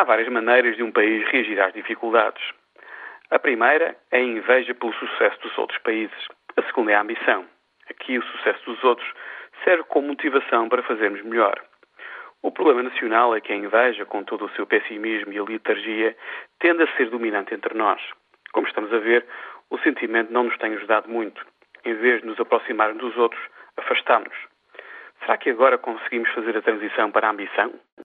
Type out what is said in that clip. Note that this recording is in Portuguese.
Há várias maneiras de um país reagir às dificuldades. A primeira é a inveja pelo sucesso dos outros países. A segunda é a ambição. Aqui, o sucesso dos outros serve como motivação para fazermos melhor. O problema nacional é que a inveja, com todo o seu pessimismo e a letargia, tende a ser dominante entre nós. Como estamos a ver, o sentimento não nos tem ajudado muito. Em vez de nos aproximarmos dos outros, afastamos-nos. Será que agora conseguimos fazer a transição para a ambição?